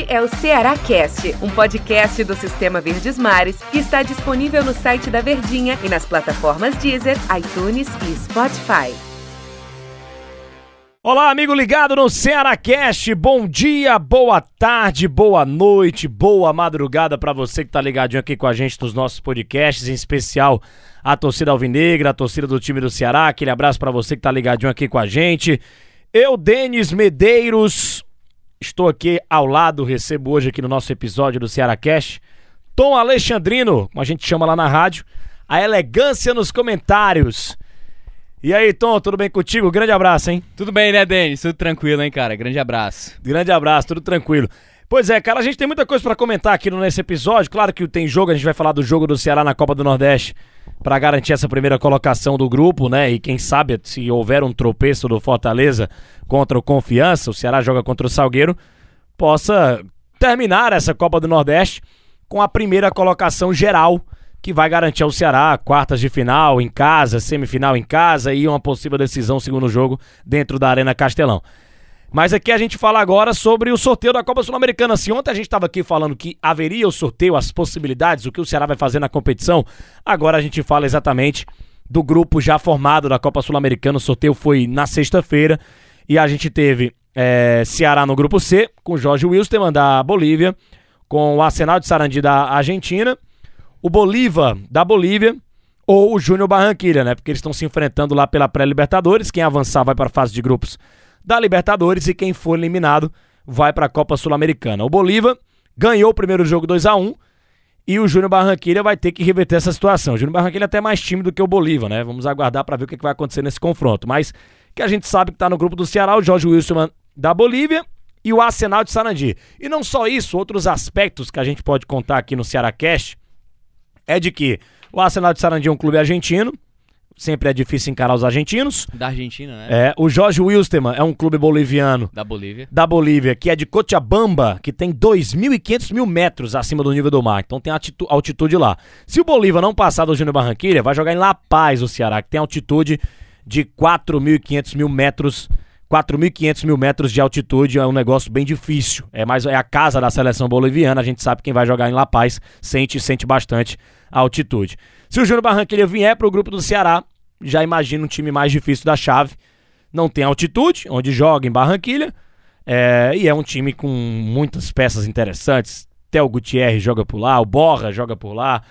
Este é o Ceará Cast, um podcast do Sistema Verdes Mares que está disponível no site da Verdinha e nas plataformas Deezer, iTunes e Spotify. Olá, amigo ligado no Ceará Cast. Bom dia, boa tarde, boa noite, boa madrugada para você que tá ligadinho aqui com a gente nos nossos podcasts, em especial a torcida alvinegra, a torcida do time do Ceará. Aquele abraço para você que tá ligadinho aqui com a gente. Eu, Denis Medeiros, estou aqui ao lado, recebo hoje aqui no nosso episódio do Ceará Cast, Tom Alexandrino, como a gente chama lá na rádio, a elegância nos comentários. E aí, Tom, tudo bem contigo? Grande abraço, hein? Tudo bem, né, Denis? Tudo tranquilo, hein, cara? Grande abraço. Grande abraço, tudo tranquilo. Pois é, cara, a gente tem muita coisa para comentar aqui nesse episódio. Claro que tem jogo, a gente vai falar do jogo do Ceará na Copa do Nordeste para garantir essa primeira colocação do grupo, né? E quem sabe se houver um tropeço do Fortaleza contra o Confiança, o Ceará joga contra o Salgueiro, possa terminar essa Copa do Nordeste com a primeira colocação geral que vai garantir ao Ceará quartas de final em casa, semifinal em casa e uma possível decisão segundo jogo dentro da Arena Castelão. Mas aqui a gente fala agora sobre o sorteio da Copa Sul-Americana. Se ontem a gente estava aqui falando que haveria o sorteio, as possibilidades, o que o Ceará vai fazer na competição, agora a gente fala exatamente do grupo já formado da Copa Sul-Americana. O sorteio foi na sexta-feira e a gente teve é, Ceará no grupo C, com Jorge Wilstermann da Bolívia, com o Arsenal de Sarandi da Argentina o Bolívar da Bolívia ou o Júnior Barranquilha, né? Porque eles estão se enfrentando lá pela pré-Libertadores. Quem avançar vai para a fase de grupos da Libertadores e quem for eliminado vai para a Copa Sul-Americana. O Bolívar ganhou o primeiro jogo 2 a 1 e o Júnior Barranquilha vai ter que reverter essa situação. O Júnior Barranquilha é até mais tímido que o Bolívar, né? Vamos aguardar para ver o que, vai acontecer nesse confronto. Mas que a gente sabe que está no grupo do Ceará, o Jorge Wilson da Bolívia e o Arsenal de Sarandi. E não só isso, outros aspectos que a gente pode contar aqui no Ceará Cast é de que o Arsenal de Sarandi é um clube argentino, sempre é difícil encarar os argentinos. Da Argentina, né? É, o Jorge Wilstermann é um clube boliviano. Da Bolívia. Da Bolívia, que é de Cochabamba, que tem 2.500 mil metros acima do nível do mar. Então tem altitude lá. Se o Bolívar não passar do Júnior Barranquilha, vai jogar em La Paz, o Ceará, que tem altitude de 4.500 mil metros 4.500 mil metros de altitude é um negócio bem difícil. É mais é a casa da seleção boliviana. A gente sabe quem vai jogar em La Paz sente sente bastante a altitude. Se o Júnior Barranquilla vier para o grupo do Ceará, já imagina um time mais difícil da chave. Não tem altitude, onde joga em Barranquilha. É, e é um time com muitas peças interessantes. Theo Gutierrez joga por lá, o Borra joga por lá.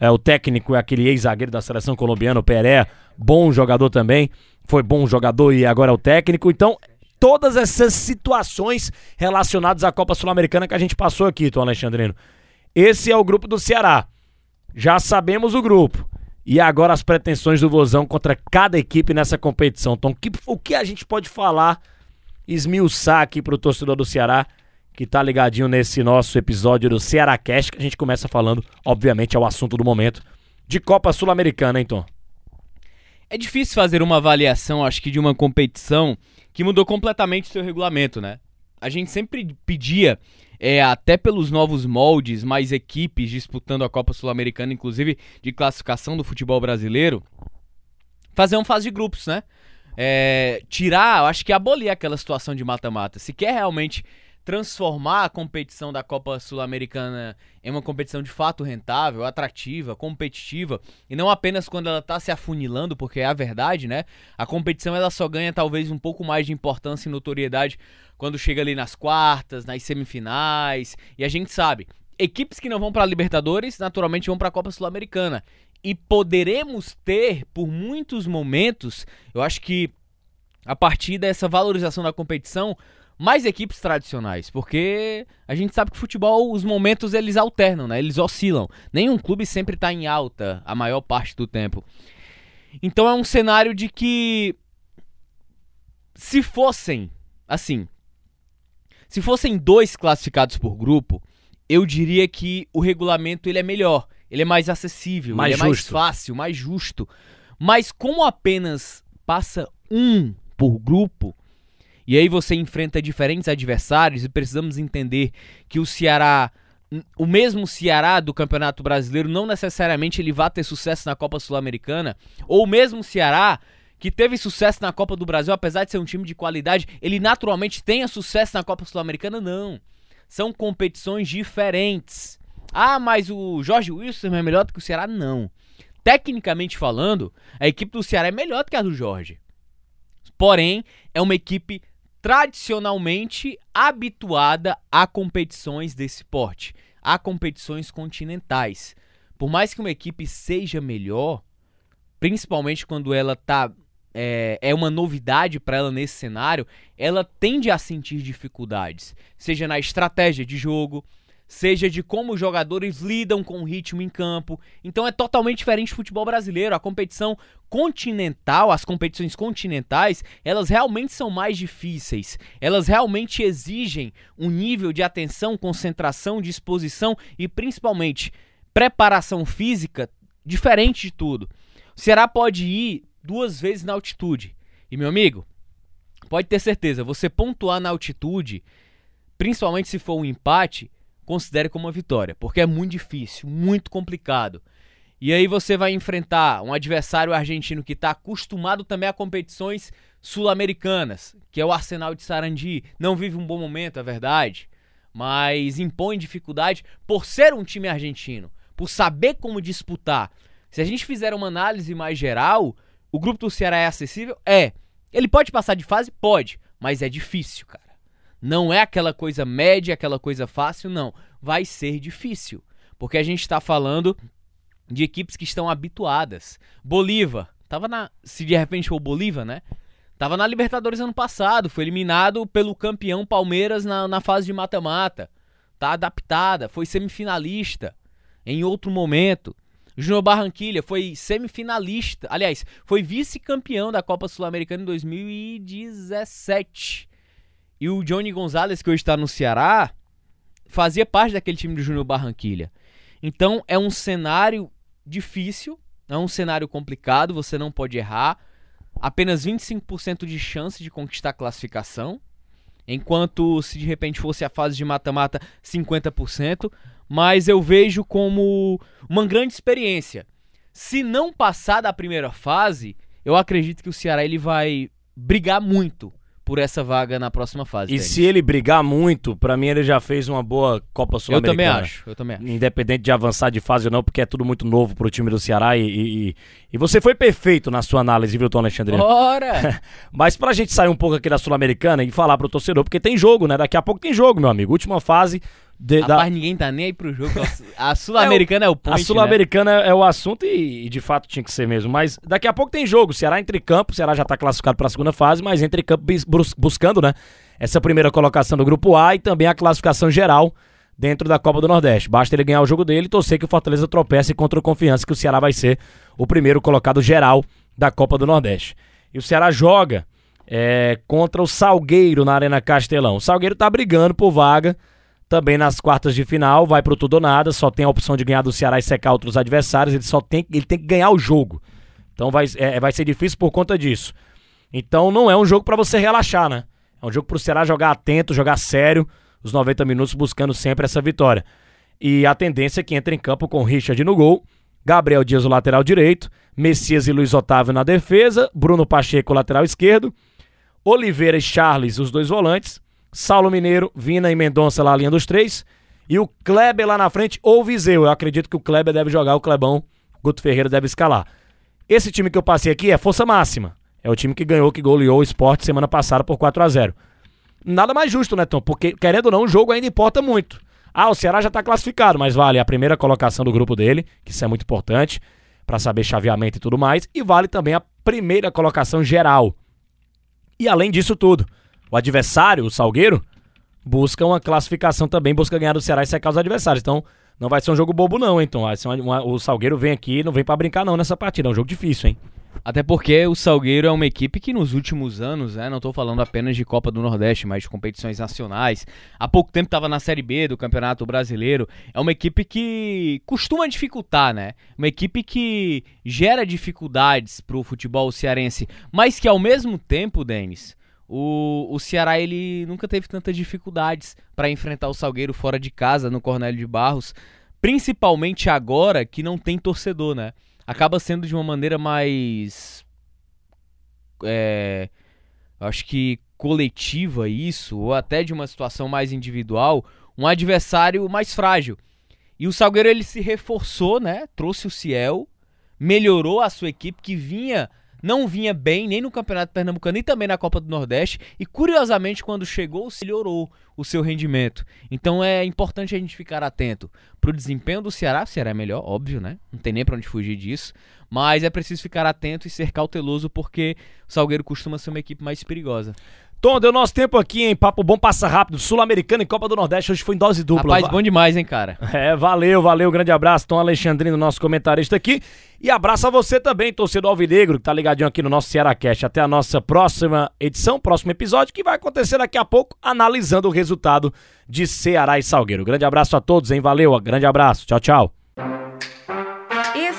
É, o técnico é aquele ex-zagueiro da seleção colombiana, o Peré, bom jogador também foi bom jogador e agora é o técnico. Então, todas essas situações relacionadas à Copa Sul-Americana que a gente passou aqui, Tom Alexandrino. Esse é o grupo do Ceará. Já sabemos o grupo. E agora as pretensões do Vozão contra cada equipe nessa competição. Então, o que a gente pode falar, esmiuçar aqui pro torcedor do Ceará, que tá ligadinho nesse nosso episódio do Ceará Cast, que a gente começa falando, obviamente, é o assunto do momento, de Copa Sul-Americana, hein, Tom? É difícil fazer uma avaliação, acho que, de uma competição que mudou completamente seu regulamento, né? A gente sempre pedia, é, até pelos novos moldes, mais equipes disputando a Copa Sul-Americana, inclusive de classificação do futebol brasileiro, fazer uma fase de grupos, né? É, tirar, acho que abolir aquela situação de mata-mata. Se quer realmente transformar a competição da Copa Sul-Americana em uma competição de fato rentável, atrativa, competitiva, e não apenas quando ela está se afunilando, porque é a verdade, né? A competição ela só ganha talvez um pouco mais de importância e notoriedade quando chega ali nas quartas, nas semifinais, e a gente sabe, equipes que não vão para a Libertadores naturalmente vão para a Copa Sul-Americana. E poderemos ter por muitos momentos, eu acho que a partir dessa valorização da competição, mais equipes tradicionais, porque a gente sabe que futebol, os momentos eles alternam, né? Eles oscilam. Nenhum clube sempre está em alta a maior parte do tempo. Então é um cenário de que se fossem assim, se fossem dois classificados por grupo, eu diria que o regulamento ele é melhor, ele é mais acessível, mais ele é mais fácil, mais justo. Mas como apenas passa um por grupo, e aí você enfrenta diferentes adversários e precisamos entender que o Ceará o mesmo Ceará do Campeonato Brasileiro não necessariamente ele vai ter sucesso na Copa Sul-Americana, ou o mesmo Ceará que teve sucesso na Copa do Brasil, apesar de ser um time de qualidade, ele naturalmente tenha sucesso na Copa Sul-Americana, não. São competições diferentes. Ah, mas o Jorge Wilson é melhor do que o Ceará? Não. Tecnicamente falando, a equipe do Ceará é melhor do que a do Jorge. Porém, é uma equipe tradicionalmente habituada a competições desse porte, a competições continentais. Por mais que uma equipe seja melhor, principalmente quando ela tá é, é uma novidade para ela nesse cenário, ela tende a sentir dificuldades, seja na estratégia de jogo, seja de como os jogadores lidam com o ritmo em campo. Então é totalmente diferente do futebol brasileiro. A competição continental, as competições continentais, elas realmente são mais difíceis. Elas realmente exigem um nível de atenção, concentração, disposição e principalmente preparação física diferente de tudo. O Ceará pode ir duas vezes na altitude. E meu amigo, pode ter certeza, você pontuar na altitude, principalmente se for um empate, considere como uma vitória, porque é muito difícil, muito complicado. E aí você vai enfrentar um adversário argentino que está acostumado também a competições sul-americanas, que é o Arsenal de Sarandi. Não vive um bom momento, é verdade, mas impõe dificuldade por ser um time argentino, por saber como disputar. Se a gente fizer uma análise mais geral, o grupo do Ceará é acessível? É. Ele pode passar de fase? Pode, mas é difícil, cara. Não é aquela coisa média, aquela coisa fácil, não. Vai ser difícil. Porque a gente está falando de equipes que estão habituadas. Bolívar, tava na. Se de repente for o Bolívar, né? Tava na Libertadores ano passado, foi eliminado pelo campeão Palmeiras na, na fase de mata-mata. Tá adaptada, foi semifinalista em outro momento. Júnior Barranquilha foi semifinalista, aliás, foi vice-campeão da Copa Sul-Americana em 2017. E o Johnny Gonzalez, que hoje está no Ceará, fazia parte daquele time do Júnior Barranquilha. Então é um cenário difícil, é um cenário complicado, você não pode errar. Apenas 25% de chance de conquistar a classificação. Enquanto se de repente fosse a fase de mata-mata, 50%. Mas eu vejo como uma grande experiência. Se não passar da primeira fase, eu acredito que o Ceará ele vai brigar muito por essa vaga na próxima fase. E se ele brigar muito, para mim ele já fez uma boa Copa Sul-Americana. Eu também acho, eu também acho. Independente de avançar de fase ou não, porque é tudo muito novo pro time do Ceará e, e, e você foi perfeito na sua análise, viu, Tom Alexandre? Ora! Mas pra gente sair um pouco aqui da Sul-Americana e falar pro torcedor, porque tem jogo, né? Daqui a pouco tem jogo, meu amigo. Última fase, de, Rapaz, da... ninguém tá nem aí pro jogo. A Sul-Americana é, o, é o point, A Sul-Americana né? é o assunto e, e, de fato tinha que ser mesmo. Mas daqui a pouco tem jogo. Ceará entre campo. Ceará já tá classificado para a segunda fase, mas entre campo buscando, né? Essa primeira colocação do grupo A e também a classificação geral dentro da Copa do Nordeste. Basta ele ganhar o jogo dele e torcer que o Fortaleza tropece contra o Confiança, que o Ceará vai ser o primeiro colocado geral da Copa do Nordeste. E o Ceará joga é, contra o Salgueiro na Arena Castelão. O Salgueiro tá brigando por vaga também nas quartas de final, vai pro tudo ou nada, só tem a opção de ganhar do Ceará e secar outros adversários, ele só tem, ele tem que ganhar o jogo. Então vai, é, vai ser difícil por conta disso. Então não é um jogo para você relaxar, né? É um jogo pro Ceará jogar atento, jogar sério, os 90 minutos buscando sempre essa vitória. E a tendência é que entre em campo com Richard no gol, Gabriel Dias o lateral direito, Messias e Luiz Otávio na defesa, Bruno Pacheco lateral esquerdo, Oliveira e Charles os dois volantes, Saulo Mineiro, Vina e Mendonça lá, linha dos três. E o Kleber lá na frente, ou Viseu. Eu acredito que o Kleber deve jogar, o Clebão, Guto Ferreira deve escalar. Esse time que eu passei aqui é força máxima. É o time que ganhou, que goleou o esporte semana passada por 4 a 0 Nada mais justo, né, Tom? Porque, querendo ou não, o jogo ainda importa muito. Ah, o Ceará já está classificado, mas vale a primeira colocação do grupo dele, que isso é muito importante, para saber chaveamento e tudo mais, e vale também a primeira colocação geral. E além disso tudo, o adversário, o Salgueiro, busca uma classificação também, busca ganhar do Ceará e secar os adversários. Então, não vai ser um jogo bobo, não, então. Uma, uma, o Salgueiro vem aqui, não vem para brincar, não, nessa partida. É um jogo difícil, hein? Até porque o Salgueiro é uma equipe que nos últimos anos, né, não estou falando apenas de Copa do Nordeste, mas de competições nacionais. Há pouco tempo estava na Série B do Campeonato Brasileiro. É uma equipe que costuma dificultar, né? Uma equipe que gera dificuldades para o futebol cearense, mas que ao mesmo tempo, Denis, o, o Ceará ele nunca teve tantas dificuldades para enfrentar o Salgueiro fora de casa no Cornélio de Barros, principalmente agora que não tem torcedor, né? Acaba sendo de uma maneira mais é, acho que coletiva isso, ou até de uma situação mais individual, um adversário mais frágil. E o Salgueiro ele se reforçou, né? Trouxe o Ciel, melhorou a sua equipe que vinha não vinha bem nem no Campeonato Pernambucano nem também na Copa do Nordeste e curiosamente quando chegou melhorou o seu rendimento. Então é importante a gente ficar atento para o desempenho do Ceará. O Ceará é melhor, óbvio, né? Não tem nem para onde fugir disso. Mas é preciso ficar atento e ser cauteloso porque o Salgueiro costuma ser uma equipe mais perigosa. Tom, deu nosso tempo aqui, hein? Papo bom, passa rápido. Sul-Americano e Copa do Nordeste. Hoje foi em dose dupla. Rapaz, bom demais, hein, cara? É, valeu, valeu. Grande abraço. Tom Alexandrino, nosso comentarista aqui. E abraço a você também, torcedor Alvinegro, que tá ligadinho aqui no nosso Ceará Cast. Até a nossa próxima edição, próximo episódio, que vai acontecer daqui a pouco, analisando o resultado de Ceará e Salgueiro. Grande abraço a todos, hein? Valeu, grande abraço. Tchau, tchau.